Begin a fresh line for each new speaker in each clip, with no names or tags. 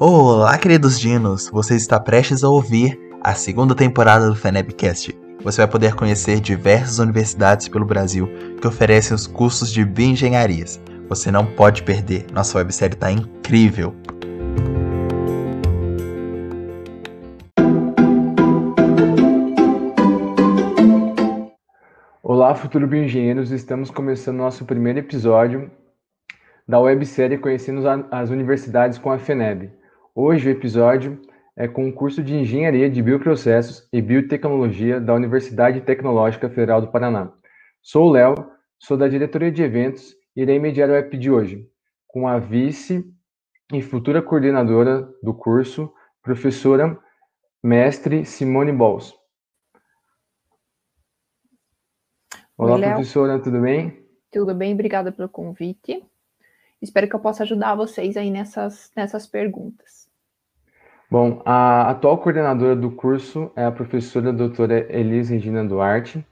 Olá, queridos dinos! Você está prestes a ouvir a segunda temporada do FENEBcast. Você vai poder conhecer diversas universidades pelo Brasil que oferecem os cursos de bioengenharias. Você não pode perder, nossa websérie está incrível!
Olá, futuro bioengenheiros! Estamos começando nosso primeiro episódio da websérie Conhecendo as Universidades com a FENEB. Hoje o episódio é com o curso de Engenharia de Bioprocessos e Biotecnologia da Universidade Tecnológica Federal do Paraná. Sou o Léo, sou da diretoria de eventos e irei mediar o app de hoje, com a vice e futura coordenadora do curso, professora mestre Simone Bols. Olá, Oi, professora, tudo bem?
Tudo bem, obrigada pelo convite. Espero que eu possa ajudar vocês aí nessas, nessas perguntas.
Bom, a atual coordenadora do curso é a professora doutora Elise Regina Duarte,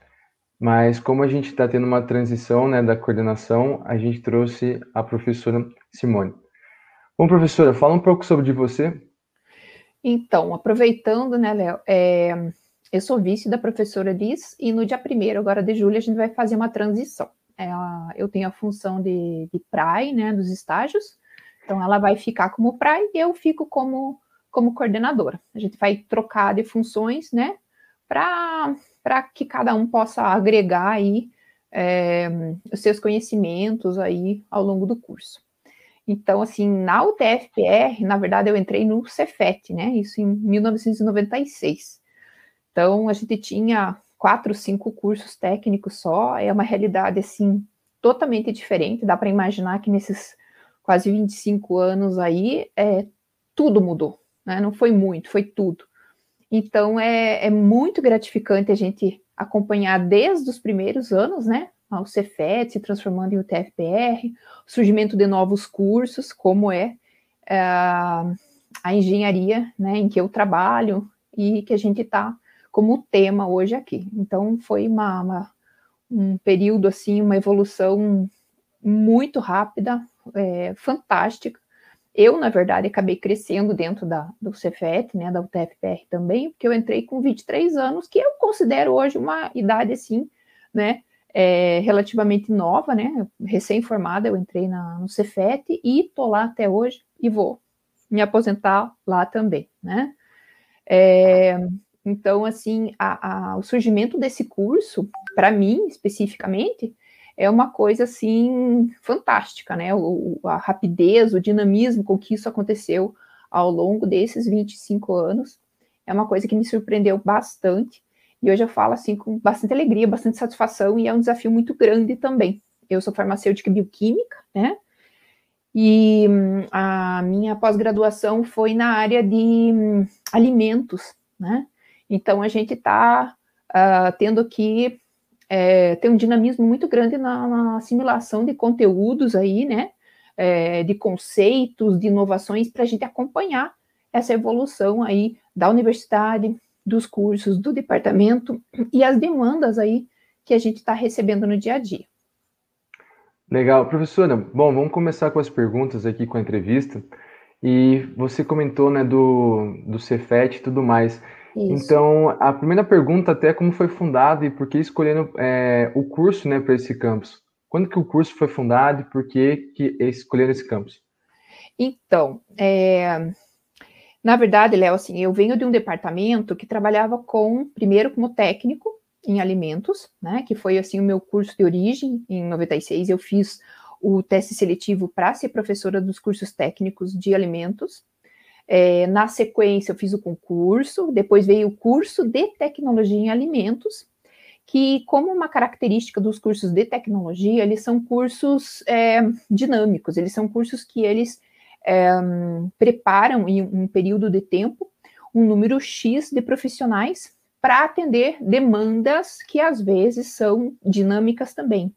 mas como a gente está tendo uma transição né, da coordenação, a gente trouxe a professora Simone. Bom, professora, fala um pouco sobre você.
Então, aproveitando, né, Léo, é, eu sou vice da professora Liz e no dia 1 agora de julho, a gente vai fazer uma transição. É, eu tenho a função de, de PRAI, né, dos estágios, então ela vai ficar como PRAI e eu fico como como coordenadora. A gente vai trocar de funções, né, para que cada um possa agregar aí é, os seus conhecimentos aí ao longo do curso. Então, assim, na UTFPR, na verdade, eu entrei no Cefet, né, isso em 1996. Então, a gente tinha quatro, cinco cursos técnicos só, é uma realidade, assim, totalmente diferente, dá para imaginar que nesses quase 25 anos aí, é, tudo mudou, né? Não foi muito, foi tudo. Então é, é muito gratificante a gente acompanhar desde os primeiros anos, né? O Cefet se transformando em UTFPR, surgimento de novos cursos, como é uh, a engenharia, né, em que eu trabalho e que a gente está como tema hoje aqui. Então foi uma, uma, um período assim, uma evolução muito rápida, é, fantástica, eu, na verdade, acabei crescendo dentro da, do Cefet, né, da UTFPR também, porque eu entrei com 23 anos, que eu considero hoje uma idade, assim, né, é, relativamente nova, né, recém-formada, eu entrei na, no Cefet e tô lá até hoje e vou me aposentar lá também, né. É, então, assim, a, a, o surgimento desse curso, para mim, especificamente, é uma coisa assim fantástica, né? O, a rapidez, o dinamismo com que isso aconteceu ao longo desses 25 anos é uma coisa que me surpreendeu bastante. E hoje eu falo assim com bastante alegria, bastante satisfação e é um desafio muito grande também. Eu sou farmacêutica bioquímica, né? E a minha pós-graduação foi na área de hum, alimentos, né? Então a gente está uh, ah, tendo que é, tem um dinamismo muito grande na, na assimilação de conteúdos aí, né? É, de conceitos, de inovações, para a gente acompanhar essa evolução aí da universidade, dos cursos, do departamento e as demandas aí que a gente está recebendo no dia a dia.
Legal, professora. Bom, vamos começar com as perguntas aqui com a entrevista. E você comentou, né, do, do Cefet e tudo mais. Isso. Então, a primeira pergunta até é como foi fundado e por que escolhendo é, o curso né, para esse campus. Quando que o curso foi fundado e por que, que escolheram esse campus?
Então, é, na verdade, Léo, assim, eu venho de um departamento que trabalhava com, primeiro como técnico em alimentos, né, que foi assim o meu curso de origem, em 96 eu fiz o teste seletivo para ser professora dos cursos técnicos de alimentos, é, na sequência, eu fiz o concurso, depois veio o curso de tecnologia em alimentos, que, como uma característica dos cursos de tecnologia, eles são cursos é, dinâmicos, eles são cursos que eles é, preparam em um período de tempo um número X de profissionais para atender demandas que às vezes são dinâmicas também.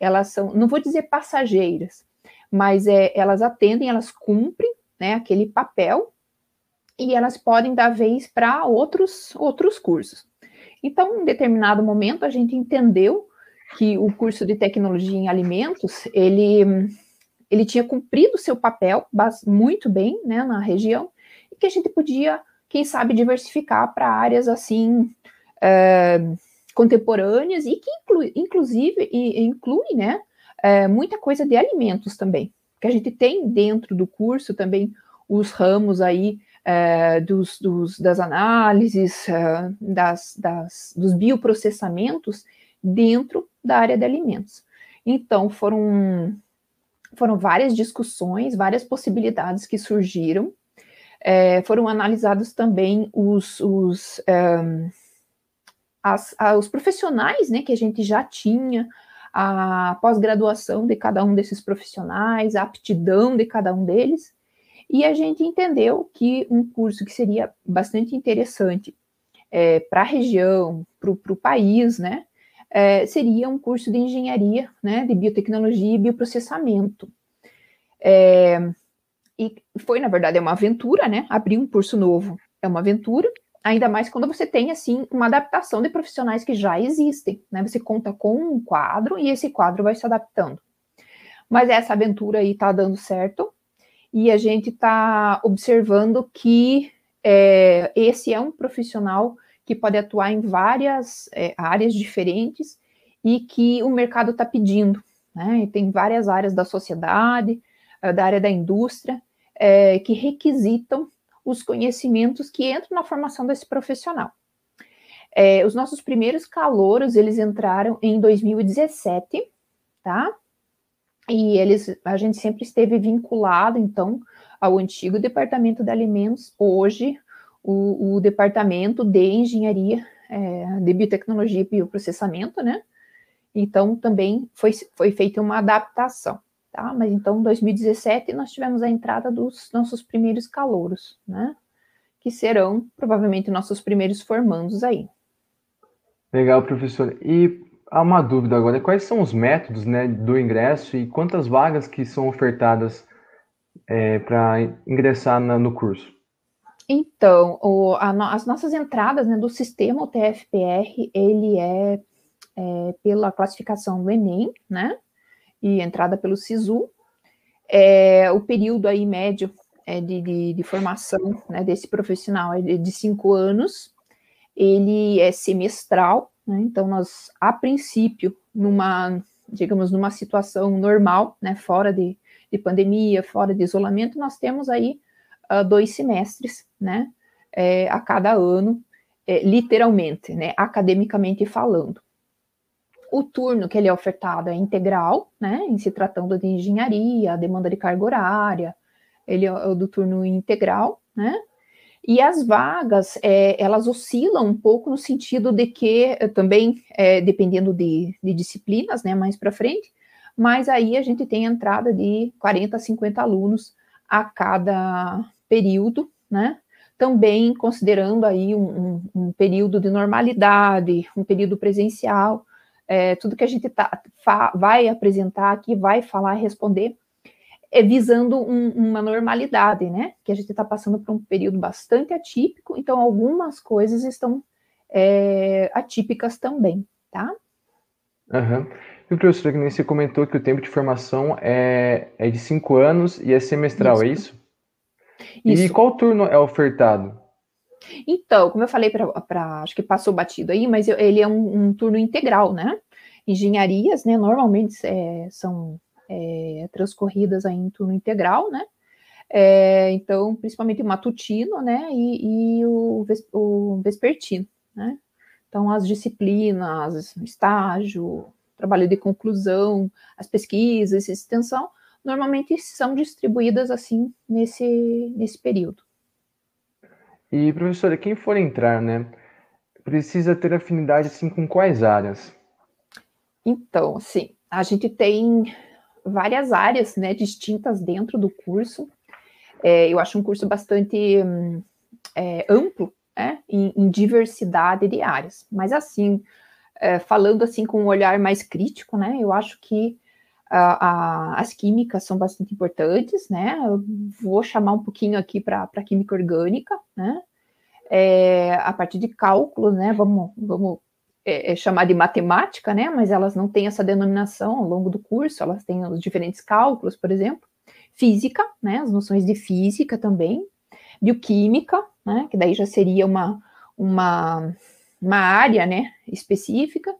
Elas são, não vou dizer passageiras, mas é, elas atendem, elas cumprem né, aquele papel e elas podem dar vez para outros, outros cursos. Então, em determinado momento, a gente entendeu que o curso de tecnologia em alimentos, ele, ele tinha cumprido seu papel muito bem né, na região, e que a gente podia, quem sabe, diversificar para áreas assim é, contemporâneas e que inclui, inclusive inclui, né, é, muita coisa de alimentos também, que a gente tem dentro do curso também os ramos aí dos, dos, das análises, é, das, das, dos bioprocessamentos dentro da área de alimentos. Então, foram, foram várias discussões, várias possibilidades que surgiram. É, foram analisados também os, os, as, os profissionais né, que a gente já tinha, a pós-graduação de cada um desses profissionais, a aptidão de cada um deles, e a gente entendeu que um curso que seria bastante interessante é, para a região, para o país, né, é, seria um curso de engenharia, né, de biotecnologia e bioprocessamento. É, e foi, na verdade, é uma aventura, né, abrir um curso novo é uma aventura, ainda mais quando você tem, assim, uma adaptação de profissionais que já existem, né, você conta com um quadro e esse quadro vai se adaptando. Mas essa aventura aí está dando certo, e a gente está observando que é, esse é um profissional que pode atuar em várias é, áreas diferentes e que o mercado está pedindo. Né? E tem várias áreas da sociedade, eh, da área da indústria, é, que requisitam os conhecimentos que entram na formação desse profissional. É, os nossos primeiros calouros, eles entraram em 2017, tá? E eles, a gente sempre esteve vinculado, então, ao antigo Departamento de Alimentos, hoje o, o Departamento de Engenharia é, de Biotecnologia e Bioprocessamento, né? Então, também foi, foi feita uma adaptação, tá? Mas então, em 2017, nós tivemos a entrada dos nossos primeiros calouros, né? Que serão, provavelmente, nossos primeiros formandos aí.
Legal, professor. E há uma dúvida agora, quais são os métodos né, do ingresso e quantas vagas que são ofertadas é, para ingressar na, no curso?
Então, o, as nossas entradas né, do sistema o TFPR, ele é, é, pela classificação do Enem, né, e entrada pelo SISU, é, o período aí médio é de, de, de formação né, desse profissional é de, de cinco anos, ele é semestral, né, então nós, a princípio, numa, digamos, numa situação normal, né, fora de, de pandemia, fora de isolamento, nós temos aí uh, dois semestres, né, é, a cada ano, é, literalmente, né, academicamente falando. O turno que ele é ofertado é integral, né, em se tratando de engenharia, demanda de carga horária, ele é do turno integral, né, e as vagas, é, elas oscilam um pouco no sentido de que, eh, também, é, dependendo de, de, disciplinas, né, mais para frente, mas aí a gente tem entrada de 40 a 50 alunos a cada período, né? Também considerando aí um, um, um período de normalidade, um período presencial, é, tudo que a gente tá, vai apresentar aqui, vai falar, responder, visando um, uma normalidade, né? Que a gente está passando por um período bastante atípico, então algumas coisas estão é, atípicas também, tá?
Uhum. E o professor, que nem você comentou que o tempo de formação é, é de cinco anos e é semestral, é isso. é isso? Isso. E qual turno é ofertado?
Então, como eu falei para, acho que passou batido aí, mas eu, ele é um, um, turno integral, né? Engenharias, né, normalmente é, são é, transcorridas aí em turno integral, né? É, então, principalmente o matutino, né, e, e o, o, vespertino, né? Então, as disciplinas, estágio, trabalho de conclusão, as pesquisas, extensão, normalmente são distribuídas assim nesse, nesse período.
E, professora, quem for entrar, né, precisa ter afinidade assim com quais áreas?
Então, assim, a gente tem várias áreas, né, distintas dentro do curso. É, eu acho um curso bastante é, amplo, né, em, em, diversidade de áreas. Mas, assim, é, falando assim com um olhar mais crítico, né, eu acho que a, as químicas são bastante importantes, né? Eu vou chamar um pouquinho aqui para a química orgânica, né? É, a partir de cálculos, né? Vamos, vamos é, é, de matemática, né? Mas elas não têm essa denominação ao longo do curso, elas têm os diferentes cálculos, por exemplo. Física, né? As noções de física também. bioquímica, né, que daí já seria uma, uma, uma área, né, específica,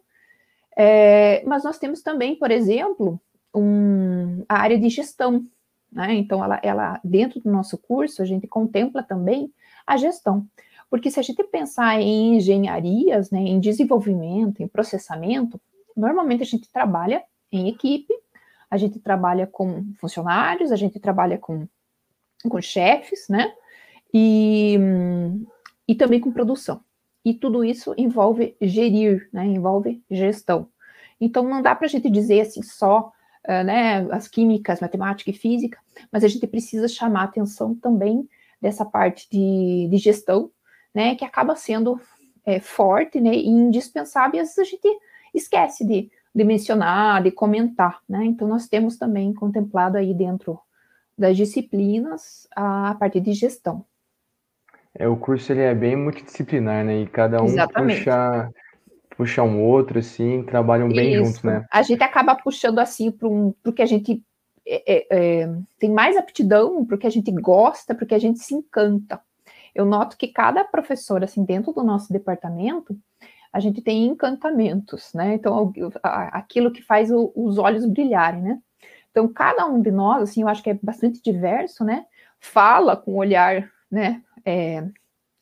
é, mas nós temos também, por exemplo, um, a área de gestão, né, então ela, ela, dentro do nosso curso, a gente contempla também a gestão, porque se a gente pensar em engenharias, né, em desenvolvimento, em processamento, normalmente a gente trabalha em equipe, a gente trabalha com funcionários, a gente trabalha com, com chefes, né? E, e também com produção. E tudo isso envolve gerir, né? Envolve gestão. Então não dá para a gente dizer assim só uh, né, as químicas, matemática e física, mas a gente precisa chamar atenção também dessa parte de, de gestão, né? Que acaba sendo é, forte né, e indispensável, e às vezes a gente esquece de, de mencionar, de comentar, né? Então, nós temos também contemplado aí dentro das disciplinas a parte de gestão.
É, o curso ele é bem multidisciplinar, né? E cada um Exatamente. puxa, puxa um outro, assim, trabalham bem Isso. juntos, né?
A gente acaba puxando assim para um, que a gente é, é, é, tem mais aptidão, porque a gente gosta, porque a gente se encanta. Eu noto que cada professor, assim, dentro do nosso departamento, a gente tem encantamentos, né? Então, aquilo que faz o, os olhos brilharem, né? Então, cada um de nós, assim, eu acho que é bastante diverso, né? Fala com um olhar, né? É,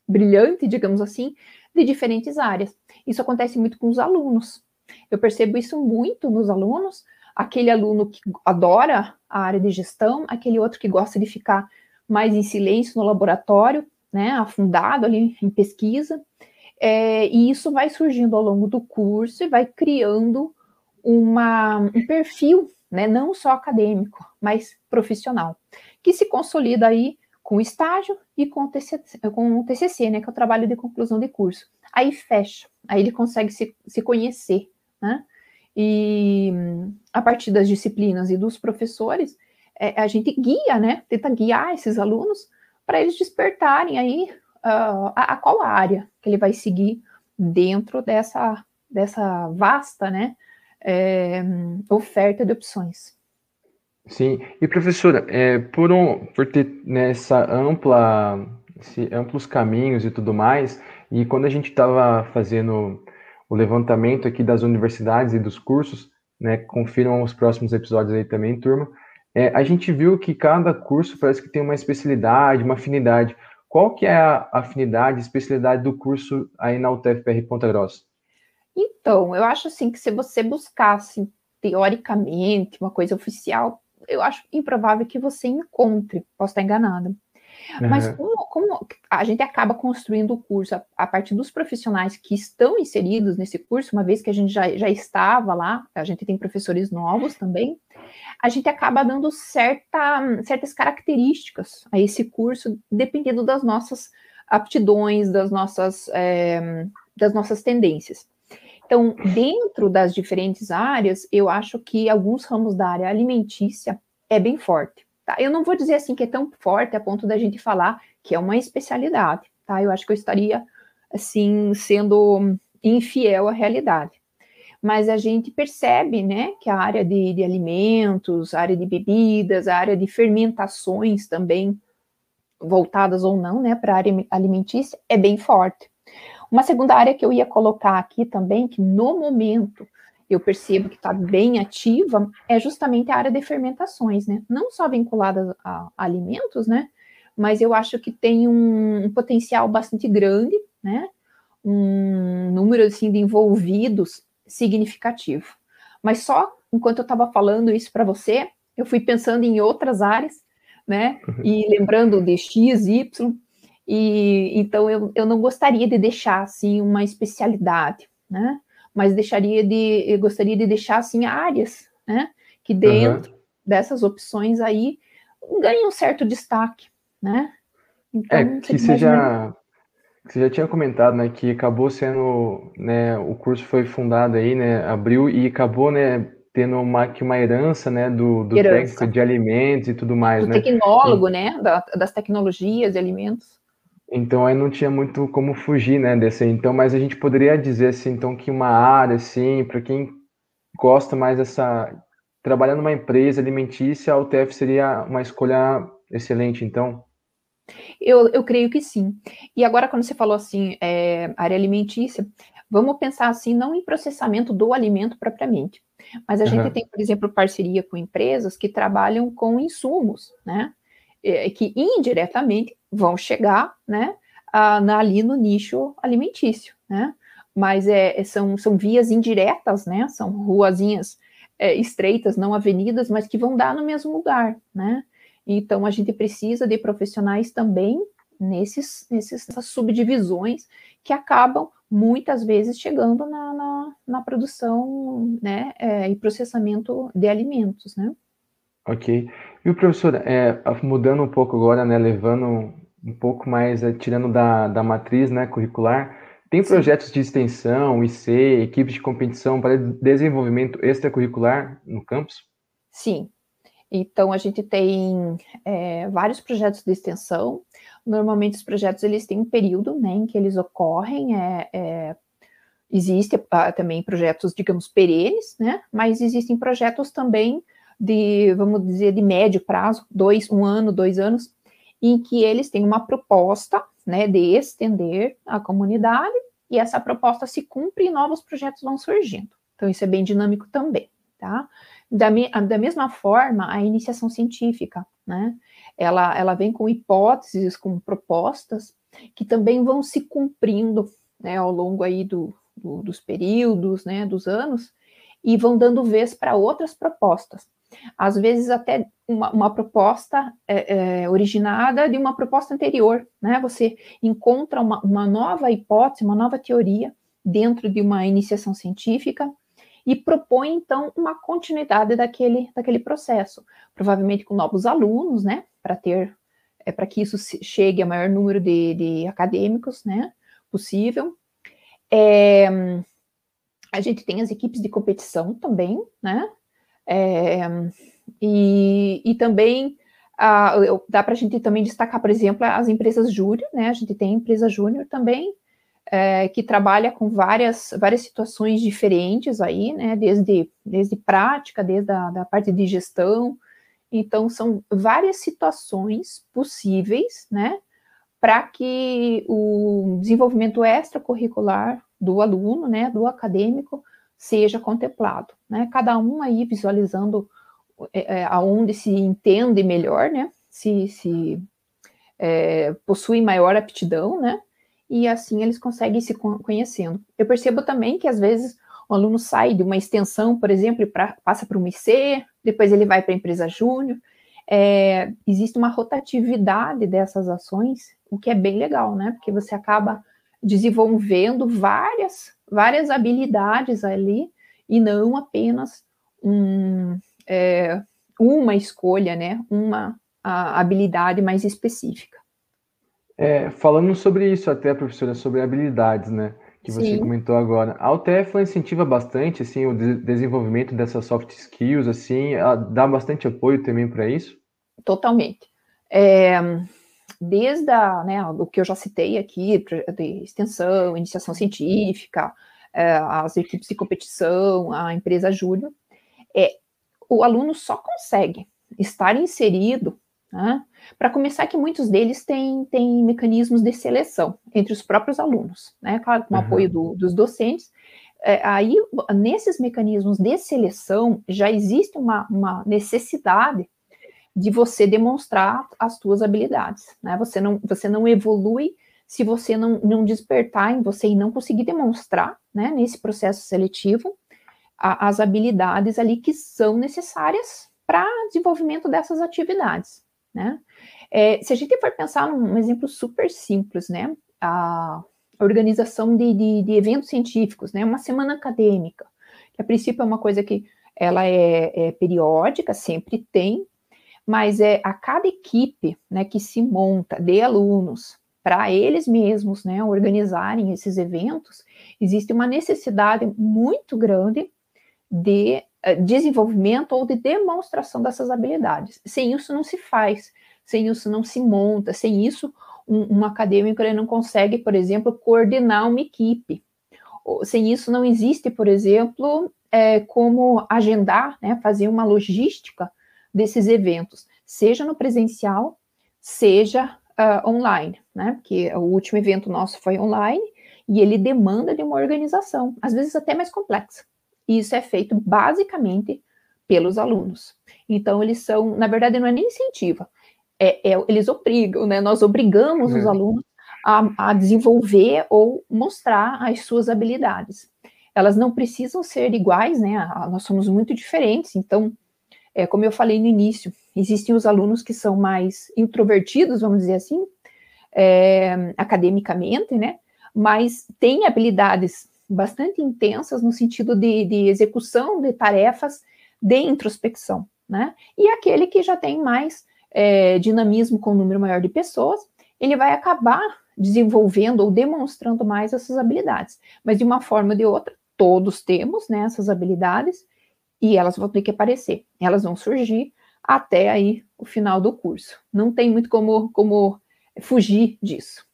brilhante, digamos assim, de diferentes áreas. Isso acontece muito com os alunos. Eu percebo isso muito nos alunos. Aquele aluno que adora a área de gestão, aquele outro que gosta de ficar mais em silêncio no laboratório, né? Afundado ali em pesquisa. É, e isso vai surgindo ao longo do curso e vai criando uma, um perfil, né, não só acadêmico, mas profissional, que se consolida aí com o estágio e com o TCC, com o TCC né, que é o trabalho de conclusão de curso. Aí fecha, aí ele consegue se, se conhecer, né? E a partir das disciplinas e dos professores, é, a gente guia, né? Tenta guiar esses alunos para eles despertarem aí uh, a, a, qual área que ele vai seguir dentro dessa, dessa vasta né, é, oferta de opções.
Sim, e professora, é, por, um, por ter nessa né, ampla, esse, amplos caminhos e tudo mais, e quando a gente estava fazendo o levantamento aqui das universidades e dos cursos, né, confiram os próximos episódios aí também, turma, é, a gente viu que cada curso parece que tem uma especialidade, uma afinidade. Qual que é a afinidade, especialidade do curso aí na UTFPR Ponta Grossa?
Então, eu acho assim que se você buscasse teoricamente uma coisa oficial, eu acho improvável que você encontre, posso estar enganada. Uhum. Mas como, como, a gente acaba construindo o curso a, a, partir dos profissionais que estão inseridos nesse curso, uma vez que a gente já, já estava lá, a gente tem professores novos também, a gente acaba dando certa, certas características a esse curso, dependendo das nossas aptidões, das nossas, é, das nossas tendências. Então, dentro das diferentes áreas, eu acho que alguns ramos da área alimentícia é bem forte. Tá? Eu não vou dizer assim que é tão forte a ponto da gente falar que é uma especialidade, tá? Eu acho que eu estaria assim sendo infiel à realidade. Mas a gente percebe, né, que a área de, de alimentos, a área de bebidas, a área de fermentações também voltadas ou não, né, para a área alimentícia é bem forte. Uma segunda área que eu ia colocar aqui também, que no momento eu percebo que está bem ativa, é justamente a área de fermentações, né? Não só vinculada a, alimentos, né? Mas eu acho que tem um, um, potencial bastante grande, né? Um número assim de envolvidos significativo. Mas só enquanto eu estava falando isso para você, eu fui pensando em outras áreas, né? Uhum. E lembrando de X, Y, e então eu, eu não gostaria de deixar assim uma especialidade, né? mas deixaria de, eu gostaria de deixar assim áreas, né, que dentro uhum. dessas opções aí ganham um certo destaque, né?
Então, é, que você já, você já tinha comentado, né, que acabou sendo, né, o curso foi fundado aí, né, abriu e acabou, né, tendo uma, que uma herança, né, do, do técnico de alimentos e tudo mais,
do
né?
tecnólogo, e, né, da, das tecnologias de alimentos.
Então aí não tinha muito como fugir, né, desse. Então, mas a gente poderia dizer assim, então que uma área assim, para quem gosta mais dessa trabalhar numa empresa alimentícia, a UTF seria uma escolha excelente, então.
Eu, eu creio que sim. E agora, quando você falou assim, é, área alimentícia, vamos pensar assim, não em processamento do alimento propriamente, mas a uhum. gente tem, por exemplo, parceria com empresas que trabalham com insumos, né? É, que indiretamente vão chegar, né, ali no nicho alimentício, né? Mas é, são, são vias indiretas, né? São ruazinhas é, estreitas, não avenidas, mas que vão dar no mesmo lugar, né? Então, a gente precisa de profissionais também nesses, nesses, nessas subdivisões que acabam muitas vezes chegando na, na, na produção né, é, e processamento de alimentos, né?
Ok. E o professor, é, mudando um pouco agora, né, levando um pouco mais, é, tirando da, da matriz né, curricular, tem projetos Sim. de extensão, IC, equipes de competição para desenvolvimento extracurricular no campus?
Sim, então, a gente tem é, vários projetos de extensão. Normalmente, os projetos eles têm um período né, em que eles ocorrem. É, é, existe ah, também projetos, digamos, perenes, né? Mas existem projetos também de, vamos dizer, de médio prazo, dois, um ano, dois anos, em que eles têm uma proposta, né, de estender a comunidade e essa proposta se cumpre e novos projetos vão surgindo. Então, isso é bem dinâmico também, tá? Da, me, da mesma forma, a iniciação científica, né? Ela, ela vem com hipóteses, com propostas que também vão se cumprindo né, ao longo aí do, do, dos períodos, né, dos anos, e vão dando vez para outras propostas. Às vezes até uma, uma proposta é, é, originada de uma proposta anterior, né? Você encontra uma, uma nova hipótese, uma nova teoria dentro de uma iniciação científica e propõe, então, uma continuidade daquele, daquele processo, provavelmente com novos alunos, né, para ter, é, para que isso chegue a maior número de, de acadêmicos, né, possível. É, a gente tem as equipes de competição também, né, é, e, e também dá para a gente também destacar, por exemplo, as empresas júnior, né, a gente tem empresa júnior também, é, que trabalha com várias, várias situações diferentes aí, né, desde, desde prática, desde a da parte de gestão, então são várias situações possíveis, né, para que o desenvolvimento extracurricular do aluno, né, do acadêmico, seja contemplado, né, cada um aí visualizando é, é aonde se entende melhor, né, se, se é, possui maior aptidão, né, e assim eles conseguem se conhecendo. Eu percebo também que às vezes o aluno sai de uma extensão, por exemplo, pra, passa para uma IC, depois ele vai para a empresa júnior. É, existe uma rotatividade dessas ações, o que é bem legal, né? Porque você acaba desenvolvendo várias, várias habilidades ali e não apenas um, é, uma escolha, né? Uma habilidade mais específica.
É, falando sobre isso até, professora, sobre habilidades, né? Que você Sim. comentou agora. A UTF incentiva bastante, assim, o de desenvolvimento dessas soft skills, assim, dá bastante apoio também para isso?
Totalmente. É, desde a, né, o que eu já citei aqui, de extensão, iniciação científica, é, as equipes de competição, a empresa júnior, é, o aluno só consegue estar inserido né? Para começar, que muitos deles têm, têm mecanismos de seleção entre os próprios alunos, né? claro, com o uhum. apoio do, dos docentes. É, aí, nesses mecanismos de seleção, já existe uma, uma necessidade de você demonstrar as suas habilidades. Né? Você, não, você não evolui se você não, não despertar em você e não conseguir demonstrar, né, nesse processo seletivo, a, as habilidades ali que são necessárias para desenvolvimento dessas atividades né? É, se a gente for pensar num exemplo super simples, né? A organização de, de, de, eventos científicos, né? Uma semana acadêmica, que a princípio é uma coisa que ela é, é periódica, sempre tem, mas é a cada equipe, né, que se monta de alunos para eles mesmos, né, organizarem esses eventos, existe uma necessidade muito grande de desenvolvimento ou de demonstração dessas habilidades. Sem isso não se faz, sem isso não se monta, sem isso um, um acadêmico ele não consegue, por exemplo, coordenar uma equipe. Sem isso não existe, por exemplo, é, como agendar, né, fazer uma logística desses eventos, seja no presencial, seja uh, online, né? Porque o último evento nosso foi online e ele demanda de uma organização, às vezes até mais complexa. E isso é feito basicamente pelos alunos. Então, eles são, na verdade, não é nem incentiva, é, é eles obrigam, né? Nós obrigamos os é. alunos a, a desenvolver ou mostrar as suas habilidades. Elas não precisam ser iguais, né? Nós somos muito diferentes, então, é, como eu falei no início, existem os alunos que são mais introvertidos, vamos dizer assim, é, academicamente, né? Mas têm habilidades bastante intensas no sentido de, de execução de tarefas de introspecção, né? E aquele que já tem mais é, dinamismo com um número maior de pessoas, ele vai acabar desenvolvendo ou demonstrando mais essas habilidades. Mas de uma forma ou de outra, todos temos né, essas habilidades e elas vão ter que aparecer. Elas vão surgir até aí o final do curso. Não tem muito como, como fugir disso.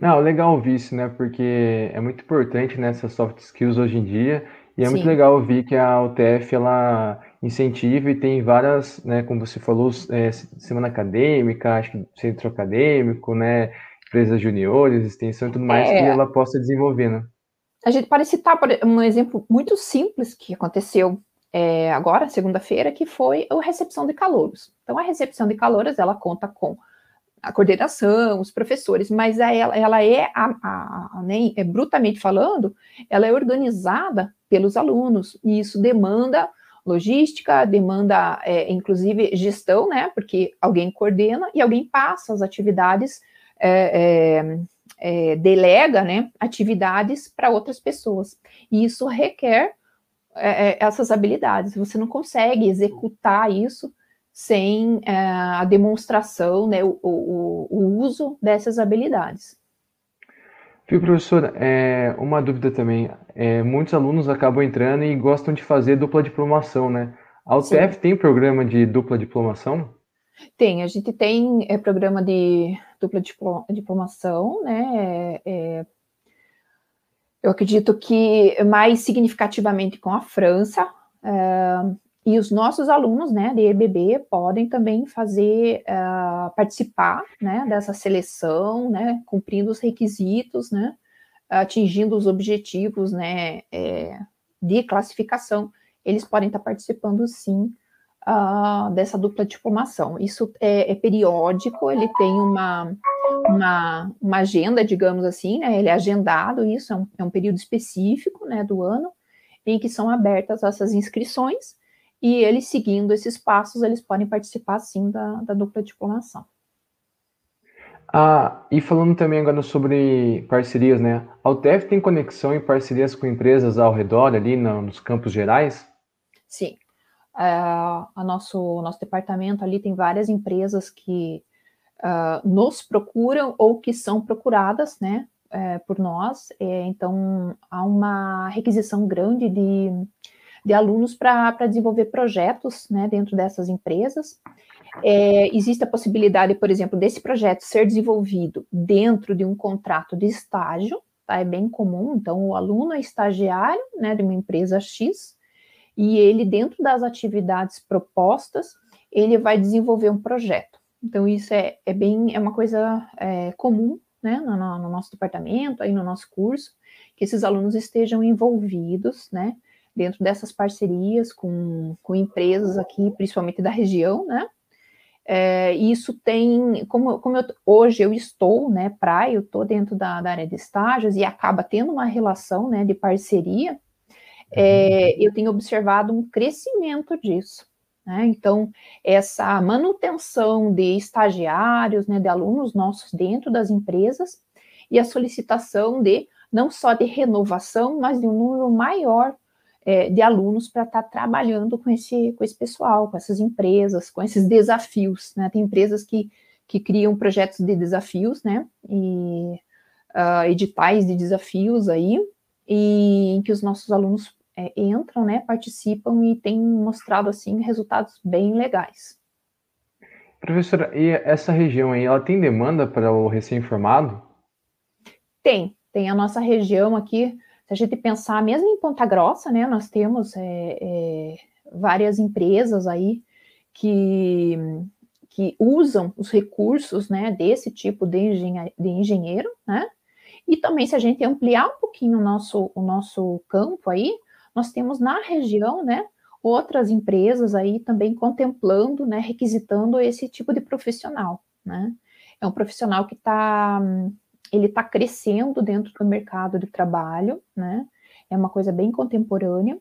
Não, legal ouvir isso, né? Porque é muito importante nessas né, soft skills hoje em dia. E é Sim. muito legal ouvir que a UTF ela incentiva e tem várias, né, como você falou, é, semana acadêmica, acho que centro acadêmico, né, empresas juniores, extensão e tudo mais, é, que ela possa desenvolver, né?
A gente pode citar um exemplo muito simples que aconteceu é, agora, segunda-feira, que foi a recepção de calouros. Então, a recepção de calouros, ela conta com a coordenação, os professores, mas ela, ela é, a, a, a, nem, é, brutamente falando, ela é organizada pelos alunos, e isso demanda logística, demanda, é, inclusive, gestão, né, porque alguém coordena e alguém passa as atividades é, é, é, delega né, atividades para outras pessoas. E isso requer é, é, essas habilidades. Você não consegue executar isso sem é, a demonstração, né, o, o, o, uso dessas habilidades.
Viu, professora, é, uma dúvida também. É, muitos alunos acabam entrando e gostam de fazer dupla diplomação, né? A UTF Sim. tem programa de dupla diplomação?
Tem, a gente tem é, programa de dupla diplomação, né? É, é, eu acredito que mais significativamente com a França, é, e os nossos alunos, né, de EBB, podem também fazer, uh, participar, né, dessa seleção, né, cumprindo os requisitos, né, atingindo os objetivos, né, é, de classificação, eles podem estar participando, sim, uh, dessa dupla diplomação. Isso é, é, periódico, ele tem uma, uma, uma, agenda, digamos assim, né? Ele é agendado, isso é um, é um período específico, né, do ano, em que são abertas essas inscrições, e eles seguindo esses passos, eles podem participar, sim, da, da dupla diplomação.
Ah, e falando também agora sobre parcerias, né? A UTF tem conexão e parcerias com empresas ao redor, ali no, nos campos gerais?
Sim. Uh, a nosso, nosso departamento ali tem várias empresas que uh, nos procuram ou que são procuradas, né, uh, por nós. É, então, há uma requisição grande de, de alunos para desenvolver projetos, né, dentro dessas empresas. É, existe a possibilidade, por exemplo, desse projeto ser desenvolvido dentro de um contrato de estágio, tá? É bem comum. Então, o aluno é estagiário, né, de uma empresa X, e ele, dentro das atividades propostas, ele vai desenvolver um projeto. Então, isso é, é bem, é uma coisa é, comum, né, no, no, nosso departamento, aí no nosso curso, que esses alunos estejam envolvidos, né, dentro dessas parcerias com, com empresas aqui, principalmente da região, né, é, isso tem, como, como eu, hoje eu estou, né, praia, eu estou dentro da, da, área de estágios e acaba tendo uma relação, né, de parceria, é, eu tenho observado um crescimento disso. Né? Então, essa manutenção de estagiários, né, de alunos nossos dentro das empresas e a solicitação de não só de renovação, mas de um número maior é, de alunos para estar tá trabalhando com esse, com esse pessoal, com essas empresas, com esses desafios. Né? Tem empresas que, que criam projetos de desafios, né? E uh, editais de desafios aí, e em que os nossos alunos é, entram, né, participam e têm mostrado assim resultados bem legais.
Professora, e essa região aí, ela tem demanda para o recém-formado?
Tem, tem a nossa região aqui. Se a gente pensar, mesmo em Ponta Grossa, né, nós temos é, é, várias empresas aí que, que usam os recursos, né, desse tipo de, engenhe de engenheiro, né, e também se a gente ampliar um pouquinho o nosso, o nosso campo aí, nós temos na região, né, outras empresas aí também contemplando, né, requisitando esse tipo de profissional, né, é um profissional que está, ele está crescendo dentro do mercado de trabalho, né, é uma coisa bem contemporânea,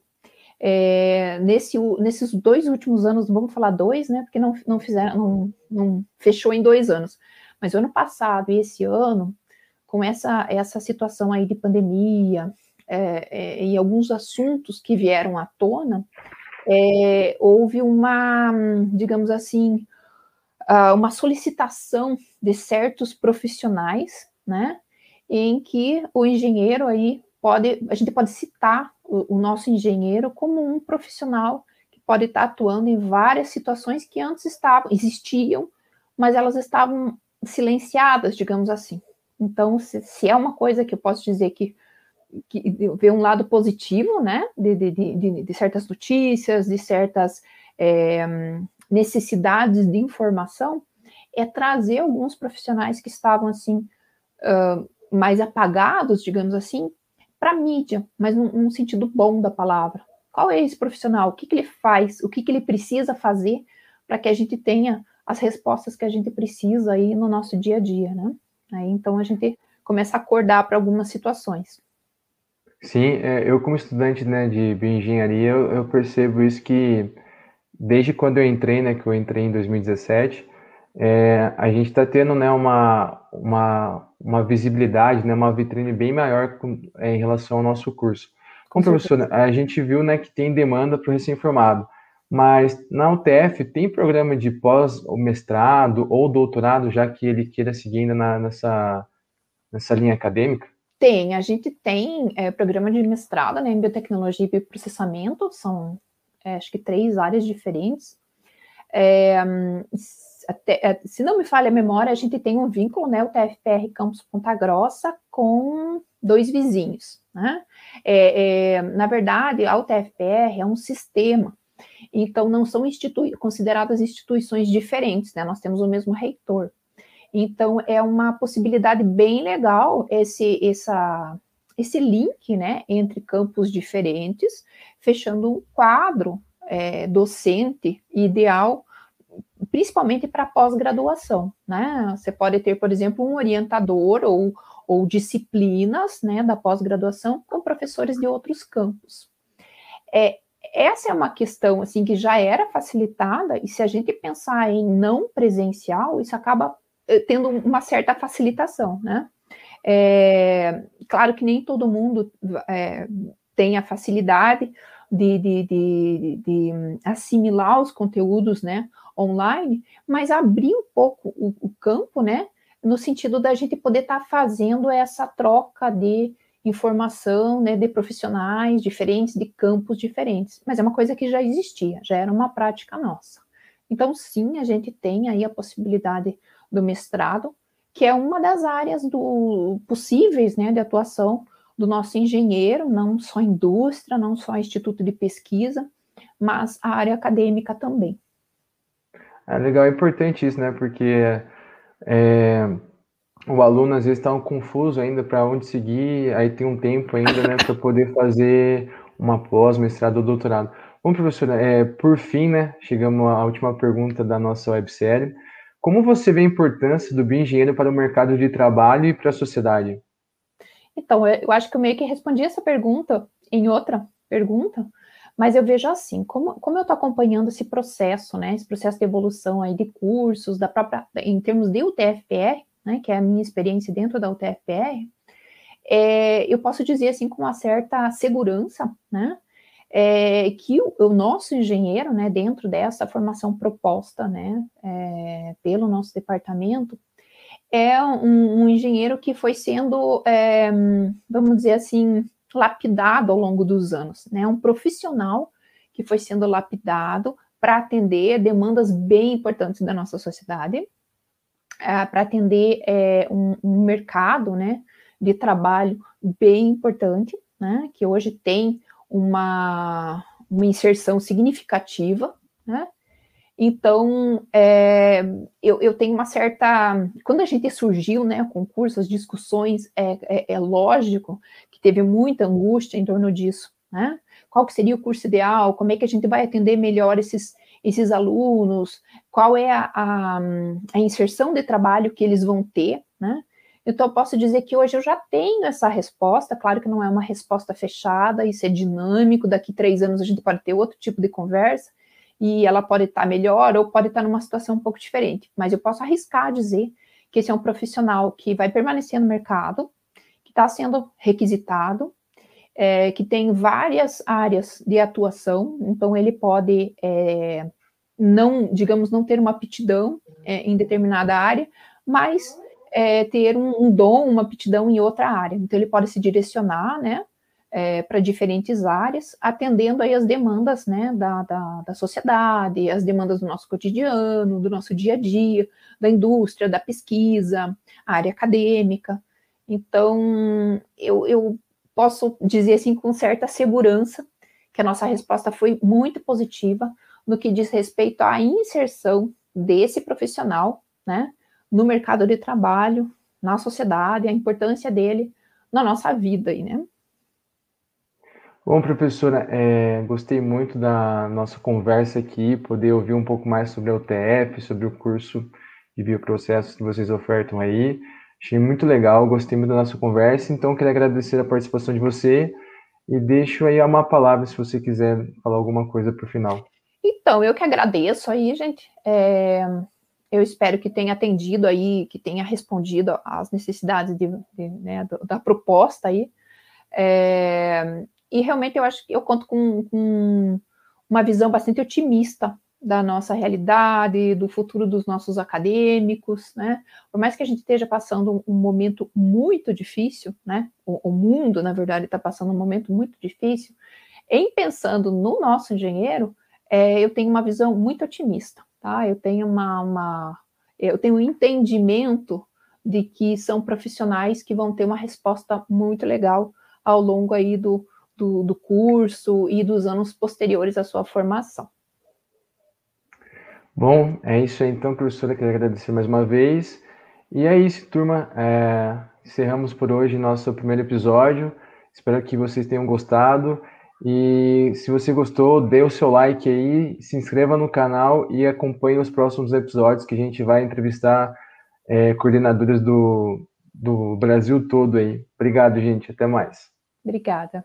é, nesse, nesses dois últimos anos, vamos falar dois, né? Porque não, não fizeram, não, não fechou em dois anos. Mas ano passado e esse ano, com essa, essa situação aí de pandemia é, é, e alguns assuntos que vieram à tona, é, houve uma, digamos assim, uma solicitação de certos profissionais, né? Em que o engenheiro aí pode, a gente pode citar o, o nosso engenheiro como um profissional que pode estar atuando em várias situações que antes estavam, existiam, mas elas estavam silenciadas, digamos assim. Então, se, se é uma coisa que eu posso dizer que, que vê um lado positivo, né, de, de, de, de certas notícias, de certas é, necessidades de informação, é trazer alguns profissionais que estavam assim mais apagados, digamos assim, para a mídia, mas num, num, sentido bom da palavra. Qual é esse profissional? O que, que ele faz? O que, que ele precisa fazer para que a gente tenha as respostas que a gente precisa aí no nosso dia a dia, né? Aí, então a gente começa a acordar para algumas situações.
Sim, é, eu como estudante né, de bioengenharia, eu, eu percebo isso que desde quando eu entrei, né, que eu entrei em 2017, é, a gente está tendo né, uma, uma, uma visibilidade, né, uma vitrine bem maior com, é, em relação ao nosso curso. Como professor, a gente viu né, que tem demanda para o recém-formado, mas na UTF tem programa de pós ou mestrado ou doutorado, já que ele queira seguir ainda na, nessa, nessa linha acadêmica?
Tem, a gente tem é, programa de mestrado né, em biotecnologia e bioprocessamento, são é, acho que três áreas diferentes. Até, é, se não me falha a memória, a gente tem um vínculo, né, o TFPR Campus Ponta Grossa, com dois vizinhos. Né? É, é, na verdade, a UTFPR é um sistema, então não são institui consideradas instituições diferentes, né? nós temos o mesmo reitor. Então, é uma possibilidade bem legal esse, essa, esse link né, entre campos diferentes, fechando um quadro é, docente ideal principalmente para pós-graduação, né? Você pode ter, por exemplo, um orientador ou, ou disciplinas, né, da pós-graduação com professores de outros campos. É, essa é uma questão, assim, que já era facilitada, e se a gente pensar em não presencial, isso acaba eh, tendo uma certa facilitação, né? É, claro que nem todo mundo é, tem a facilidade de, de, de, de, assimilar os conteúdos, né, online, mas abrir um pouco o, o campo, né, no sentido da gente poder estar tá fazendo essa troca de informação, né, de profissionais diferentes, de campos diferentes. Mas é uma coisa que já existia, já era uma prática nossa. Então, sim, a gente tem aí a possibilidade do mestrado, que é uma das áreas do, possíveis, né, de atuação do nosso engenheiro, não só indústria, não só instituto de pesquisa, mas a área acadêmica também.
É legal, é importante isso, né? Porque é, o aluno às vezes está confuso ainda para onde seguir, aí tem um tempo ainda, né, para poder fazer uma pós, mestrado ou doutorado. Bom, professora, é, por fim, né, chegamos à última pergunta da nossa websérie. Como você vê a importância do bioengenheiro para o mercado de trabalho e para a sociedade?
Então, eu acho que eu meio que respondi essa pergunta em outra pergunta, mas eu vejo assim, como, como eu estou acompanhando esse processo, né, esse processo de evolução aí de cursos, da própria, em termos de UTFPR, né, que é a minha experiência dentro da UTFPR, é, eu posso dizer assim com uma certa segurança, né, é, que o, o, nosso engenheiro, né, dentro dessa formação proposta, né, é, pelo nosso departamento, é um, um engenheiro que foi sendo, é, vamos dizer assim, lapidado ao longo dos anos, né? Um profissional que foi sendo lapidado para atender demandas bem importantes da nossa sociedade, é, para atender é, um, um, mercado, né, de trabalho bem importante, né, que hoje tem uma, uma inserção significativa, né, Então, é, eu, eu, tenho uma certa. Quando a gente surgiu, né, o concurso, as discussões, é, é, é, lógico que teve muita angústia em torno disso, né? Qual que seria o curso ideal? Como é que a gente vai atender melhor esses, esses alunos? Qual é a, a, a inserção de trabalho que eles vão ter, né? Então, eu posso dizer que hoje eu já tenho essa resposta. Claro que não é uma resposta fechada, isso é dinâmico. Daqui três anos a gente pode ter outro tipo de conversa e ela pode estar melhor ou pode estar numa situação um pouco diferente. Mas eu posso arriscar dizer que esse é um profissional que vai permanecer no mercado, que está sendo requisitado, é, que tem várias áreas de atuação, então ele pode é, não, digamos, não ter uma aptidão é, em determinada área, mas é, ter um, um, dom, uma aptidão em outra área. Então ele pode se direcionar, né, é, para diferentes áreas, atendendo aí as demandas né, da, da, da, sociedade, as demandas do nosso cotidiano, do nosso dia a dia, da indústria, da pesquisa, a área acadêmica. Então, eu, eu posso dizer assim com certa segurança que a nossa resposta foi muito positiva no que diz respeito à inserção desse profissional né, no mercado de trabalho, na sociedade, a importância dele na nossa vida. Aí, né?
Bom, professora, é, gostei muito da nossa conversa aqui, poder ouvir um pouco mais sobre a UTF, sobre o curso de bioprocessos que vocês ofertam aí. Achei muito legal, gostei muito da nossa conversa, então queria agradecer a participação de você e deixo aí uma palavra se você quiser falar alguma coisa para o final.
Então, eu que agradeço aí, gente. É, eu espero que tenha atendido aí, que tenha respondido às necessidades de, de, né, da proposta aí. É, e realmente eu acho que eu conto com, com uma visão bastante otimista da nossa realidade, do futuro dos nossos acadêmicos, né? Por mais que a gente esteja passando um, momento muito difícil, né? O, o mundo, na verdade, está passando um momento muito difícil. Em pensando no nosso engenheiro, é, eu tenho uma visão muito otimista, tá? Eu tenho uma, uma eu tenho um entendimento de que são profissionais que vão ter uma resposta muito legal ao longo aí do, do, do curso e dos anos posteriores à sua formação.
Bom, é isso aí então, professora. Quero agradecer mais uma vez. E é isso, turma. É, encerramos por hoje nosso primeiro episódio. Espero que vocês tenham gostado. E se você gostou, dê o seu like aí, se inscreva no canal e acompanhe os próximos episódios que a gente vai entrevistar é, coordenadoras do, do Brasil todo aí. Obrigado, gente. Até mais.
Obrigada.